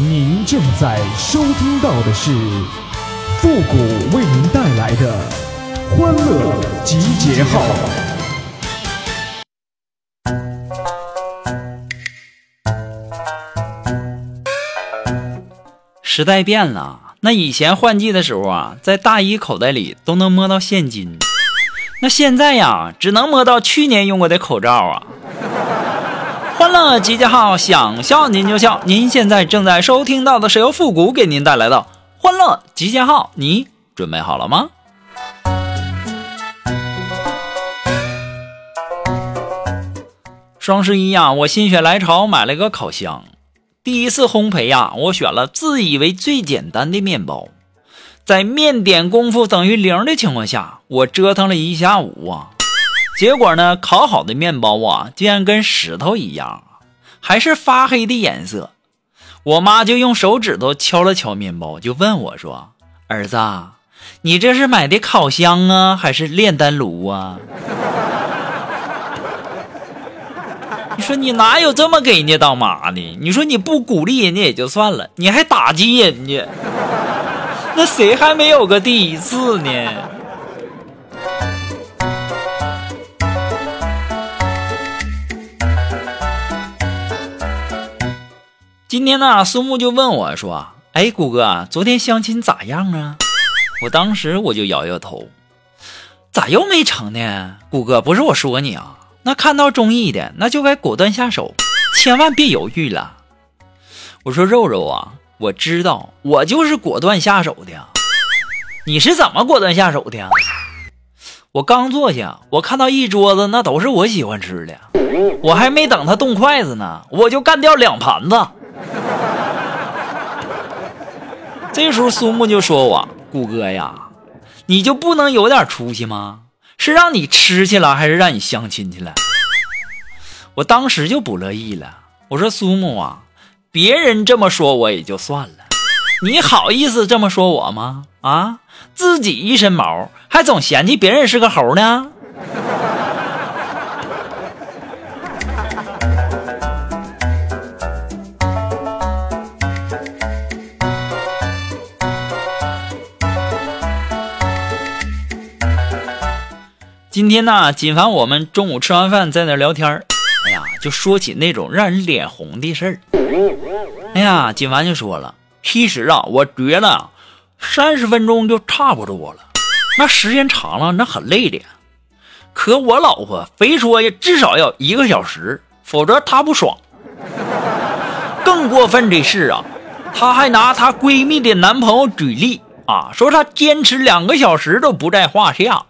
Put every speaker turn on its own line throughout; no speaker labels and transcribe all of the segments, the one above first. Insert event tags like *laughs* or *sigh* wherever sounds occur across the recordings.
您正在收听到的是复古为您带来的欢乐集结号。
时代变了，那以前换季的时候啊，在大衣口袋里都能摸到现金，那现在呀，只能摸到去年用过的口罩啊。欢乐集结号，想笑您就笑。您现在正在收听到的是由复古给您带来的欢乐集结号，你准备好了吗？双十一呀，我心血来潮买了个烤箱。第一次烘焙呀，我选了自以为最简单的面包，在面点功夫等于零的情况下，我折腾了一下午啊。结果呢，烤好的面包啊，竟然跟石头一样，还是发黑的颜色。我妈就用手指头敲了敲面包，就问我说：“儿子，你这是买的烤箱啊，还是炼丹炉啊？” *laughs* 你说你哪有这么给人家当妈的？你说你不鼓励人家也就算了，你还打击人家，那谁还没有个第一次呢？今天呢，苏木就问我说：“哎，谷哥，昨天相亲咋样啊？”我当时我就摇摇头，咋又没成呢？谷哥，不是我说你啊，那看到中意的，那就该果断下手，千万别犹豫了。我说肉肉啊，我知道，我就是果断下手的。你是怎么果断下手的？我刚坐下，我看到一桌子那都是我喜欢吃的，我还没等他动筷子呢，我就干掉两盘子。这时候苏木就说：“我顾哥呀，你就不能有点出息吗？是让你吃去了，还是让你相亲去了？”我当时就不乐意了，我说：“苏木啊，别人这么说我也就算了，你好意思这么说我吗？啊，自己一身毛，还总嫌弃别人是个猴呢？”今天呢，锦凡我们中午吃完饭在那聊天哎呀，就说起那种让人脸红的事儿。哎呀，锦凡就说了，其实啊，我觉得三十分钟就差不多了，那时间长了那很累的。可我老婆非说呀，至少要一个小时，否则她不爽。更过分的是啊，她还拿她闺蜜的男朋友举例啊，说她坚持两个小时都不在话下。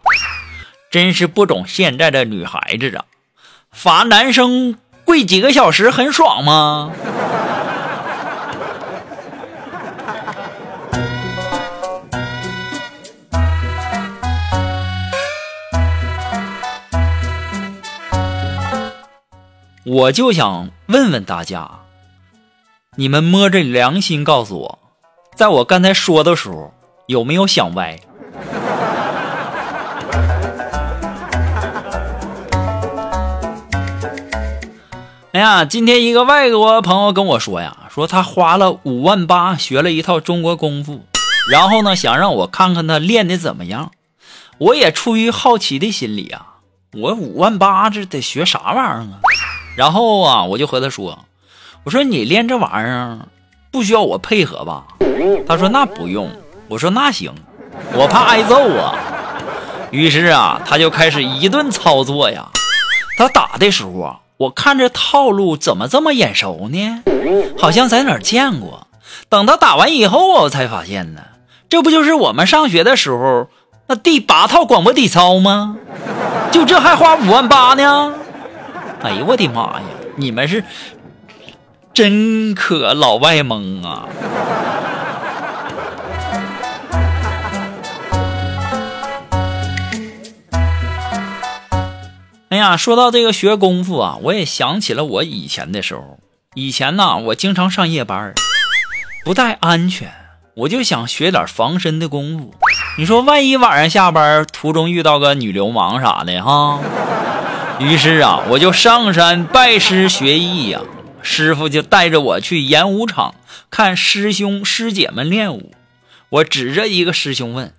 真是不懂现在的女孩子啊！罚男生跪几个小时很爽吗？我就想问问大家，你们摸着良心告诉我，在我刚才说的时候有没有想歪？哎呀，今天一个外国朋友跟我说呀，说他花了五万八学了一套中国功夫，然后呢，想让我看看他练的怎么样。我也出于好奇的心理啊，我五万八这得学啥玩意儿啊？然后啊，我就和他说，我说你练这玩意儿不需要我配合吧？他说那不用。我说那行，我怕挨揍啊。于是啊，他就开始一顿操作呀。他打的时候啊。我看这套路怎么这么眼熟呢？好像在哪儿见过。等他打完以后，我才发现呢，这不就是我们上学的时候那第八套广播体操吗？就这还花五万八呢？哎呦我的妈呀！你们是真可老外蒙啊！呀，说到这个学功夫啊，我也想起了我以前的时候。以前呢，我经常上夜班，不太安全，我就想学点防身的功夫。你说万一晚上下班途中遇到个女流氓啥的哈？于是啊，我就上山拜师学艺呀。师傅就带着我去演武场看师兄师姐们练武。我指着一个师兄问：“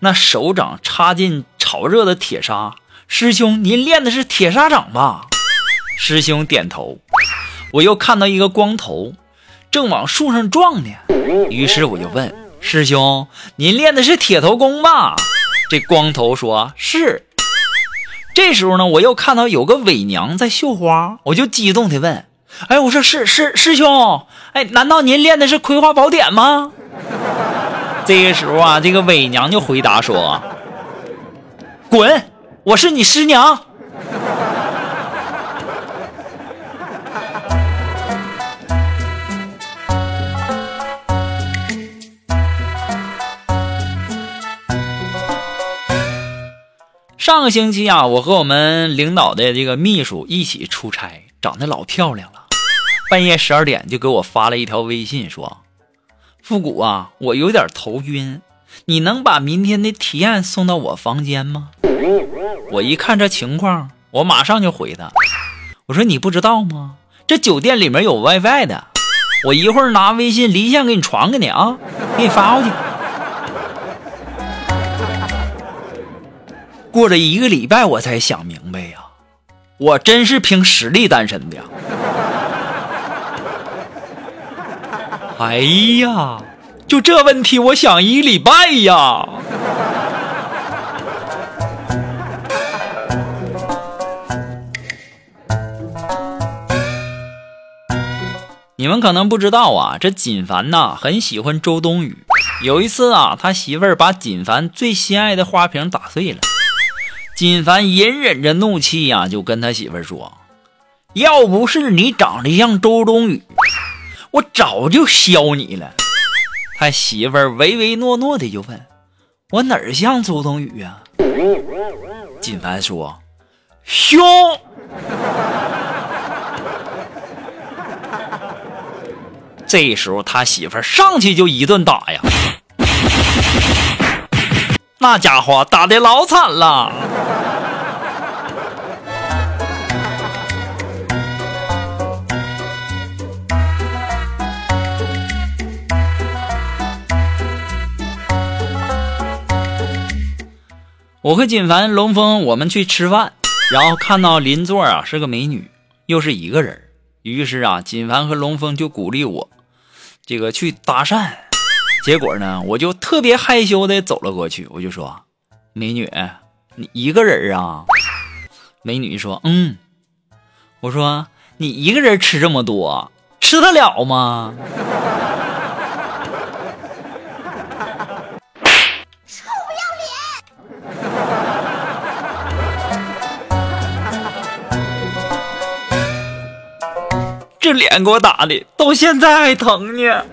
那手掌插进炒热的铁砂，师兄您练的是铁砂掌吧？”师兄点头。我又看到一个光头正往树上撞呢，于是我就问师兄：“您练的是铁头功吧？”这光头说是。这时候呢，我又看到有个伪娘在绣花，我就激动地问：“哎，我说师师师兄，哎，难道您练的是葵花宝典吗？”这个时候啊，这个伪娘就回答说：“滚，我是你师娘。”上个星期啊，我和我们领导的这个秘书一起出差，长得老漂亮了。半夜十二点就给我发了一条微信，说：“复古啊，我有点头晕，你能把明天的提案送到我房间吗？”我一看这情况，我马上就回他，我说：“你不知道吗？这酒店里面有 WiFi 的，我一会儿拿微信离线给你传给你啊，给你发过去。”过了一个礼拜，我才想明白呀，我真是凭实力单身的呀！哎呀，就这问题，我想一礼拜呀！你们可能不知道啊，这锦凡呐很喜欢周冬雨。有一次啊，他媳妇儿把锦凡最心爱的花瓶打碎了。锦凡隐忍着怒气呀，就跟他媳妇儿说：“要不是你长得像周冬雨，我早就削你了。”他媳妇儿唯唯诺诺的就问：“我哪儿像周冬雨呀？”金凡说：“凶。”这时候他媳妇儿上去就一顿打呀，那家伙打的老惨了。我和锦凡、龙峰，我们去吃饭，然后看到邻座啊是个美女，又是一个人，于是啊，锦凡和龙峰就鼓励我，这个去搭讪。结果呢，我就特别害羞的走了过去，我就说：“美女，你一个人啊？”美女说：“嗯。”我说：“你一个人吃这么多，吃得了吗？”脸给我打的，到现在还疼呢。*laughs*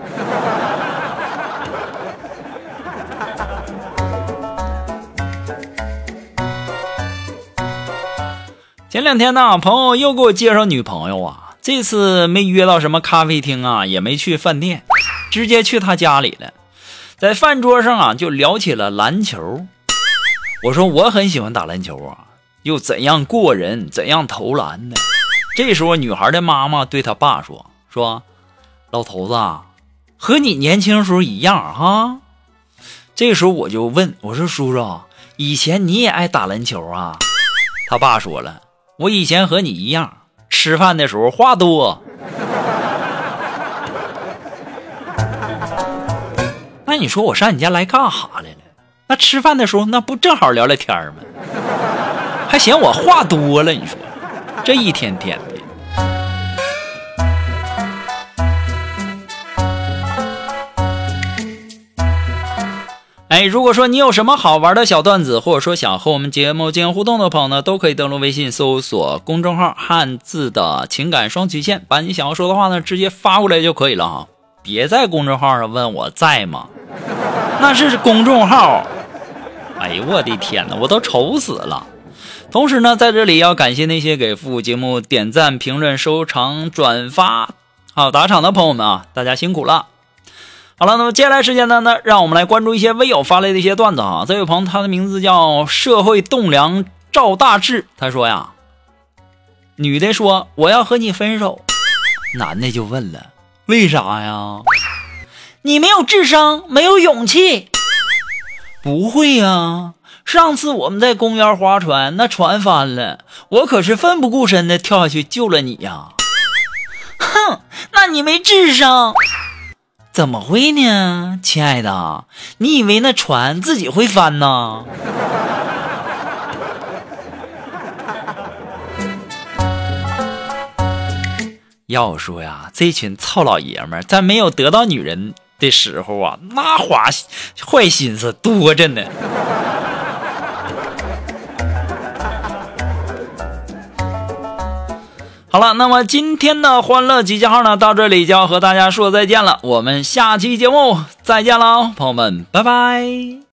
前两天呢，朋友又给我介绍女朋友啊，这次没约到什么咖啡厅啊，也没去饭店，直接去他家里了。在饭桌上啊，就聊起了篮球。我说我很喜欢打篮球啊，又怎样过人，怎样投篮呢？这时候，女孩的妈妈对她爸说：“说，老头子，和你年轻时候一样哈。”这时候我就问我说：“叔叔，以前你也爱打篮球啊？”他爸说了：“我以前和你一样，吃饭的时候话多。”那你说我上你家来干哈来了？那吃饭的时候那不正好聊聊天吗？还嫌我话多了？你说？这一天天哎，如果说你有什么好玩的小段子，或者说想和我们节目进行互动的朋友呢，都可以登录微信搜索公众号“汉字的情感双曲线”，把你想要说的话呢直接发过来就可以了哈。别在公众号上问我在吗？那是公众号。哎呦我的天哪，我都愁死了。同时呢，在这里要感谢那些给复古节目点赞、评论、收藏、转发、好打赏的朋友们啊，大家辛苦了。好了，那么接下来时间呢，呢，让我们来关注一些微友发来的一些段子啊。这位朋友，他的名字叫社会栋梁赵大志，他说呀，女的说我要和你分手，男的就问了：“为啥呀？”你没有智商，没有勇气。不会呀，上次我们在公园划船，那船翻了，我可是奋不顾身的跳下去救了你呀。哼，那你没智商。怎么会呢，亲爱的？你以为那船自己会翻呢？*laughs* 要说呀，这群糙老爷们在没有得到女人的时候啊，那花坏心思多着呢。好了，那么今天的欢乐集结号呢，到这里就要和大家说再见了。我们下期节目再见喽，朋友们，拜拜。